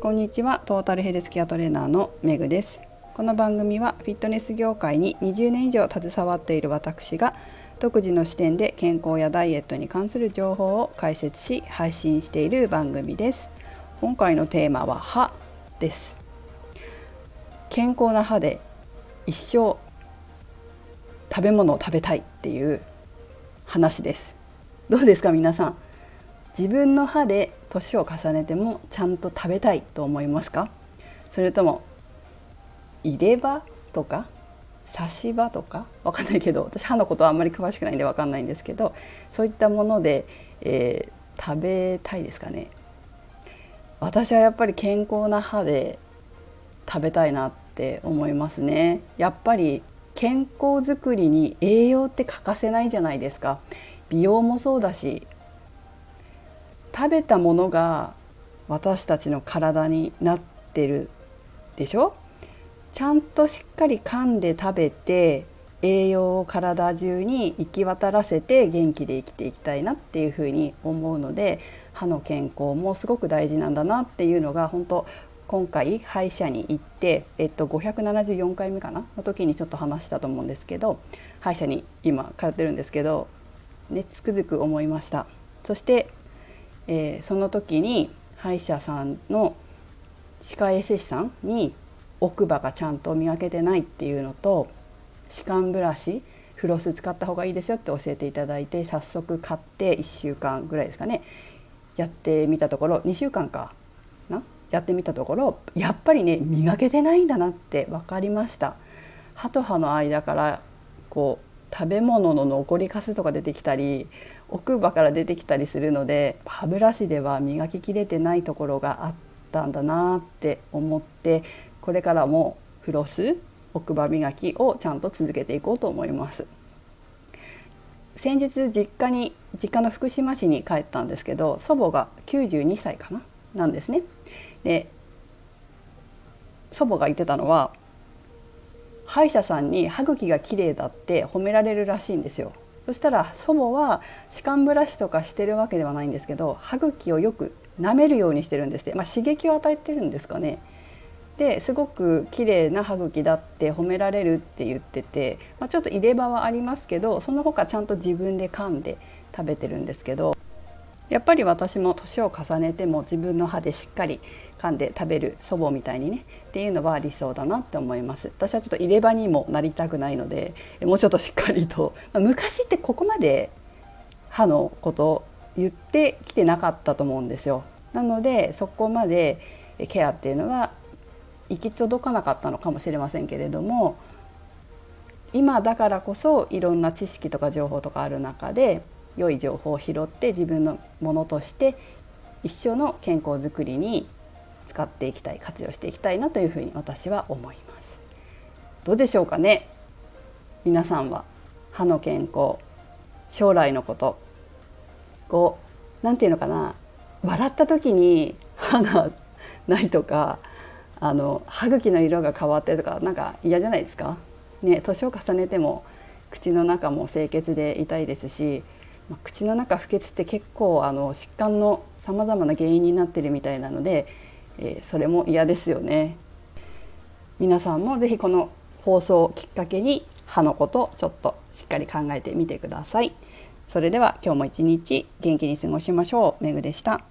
こんにちは。トータルヘルスケアトレーナーのめぐです。この番組はフィットネス業界に20年以上携わっている私が独自の視点で健康やダイエットに関する情報を解説し配信している番組です。今回のテーマは歯です。健康な歯で一生食べ物を食べたいっていう話です。どうですか皆さん？自分の歯で年を重ねてもちゃんと食べたいと思いますか？それとも入れ歯とか差し歯とか？わかんないけど私歯のことはあんまり詳しくないんでわかんないんですけどそういったもので、えー、食べたいですかね？私はやっぱり健康な歯で食べたいなって思いますね。やっぱり健康づくりに栄養って欠かせないじゃないですか。美容もそうだし食べたものが私たちの体になってるでしょ？ちゃんとしっかり噛んで食べて栄養を体中に行き渡らせて元気で生きていきたいなっていうふうに思うので歯の健康もすごく大事なんだなっていうのが本当今回歯医者に行って、えっと、574回目かなの時にちょっと話したと思うんですけど歯医者に今通ってるんですけどねつくづく思いました。そしてえー、その時に歯医者さんの歯科衛生士さんに奥歯がちゃんと磨けてないっていうのと歯間ブラシフロス使った方がいいですよって教えていただいて早速買って1週間ぐらいですかね。やってみたところ2週間かな？やってみたところやっぱりね磨けてないんだなって分かりました。歯と歯の間からこう食べ物の残りかすとか出てきたり奥歯から出てきたりするので歯ブラシでは磨ききれてないところがあったんだなって思ってこれからもフロス奥歯磨きをちゃんと続けていこうと思います。先日実家に実家の福島市に帰ったんですけど祖母が92歳かな？なんですね。で祖母が言ってたのは歯医者さんに歯茎が綺麗だって褒められるらしいんですよ。そしたら祖母は歯間ブラシとかしてるわけではないんですけど歯茎をよく舐めるようにしてるんですって、まあ、刺激を与えてるんですかね。ですごく綺麗な歯茎だって褒められるって言ってて、まあ、ちょっと入れ歯はありますけどその他ちゃんと自分で噛んで食べてるんですけどやっぱり私も年を重ねても自分の歯でしっかり噛んで食べる祖母みたいにねっていうのは理想だなって思います。私はちょっと入れ歯にもなりたくないので もうちょっとしっかりと、まあ、昔ってここまで歯のことを言ってきてなかったと思うんですよ。なのでそこまでケアっていうのは行き届かなかったのかもしれませんけれども今だからこそいろんな知識とか情報とかある中で良い情報を拾って自分のものとして一生の健康づくりに使っていきたい活用していきたいなというふうに私は思います。どうでしょうかね？皆さんは歯の健康将来のことこう何て言うのかな？笑った時に 歯がないとかあの歯茎の色が変わってとかなんか嫌じゃないですか？ね年を重ねても口の中も清潔でいたいですしまあ、口の中不潔って結構あの疾患のさまざまな原因になってるみたいなので、えー、それも嫌ですよね。皆さんも是非この放送をきっかけに歯のことちょっとしっかり考えてみてください。それでは今日も一日元気に過ごしましょう。めぐでした。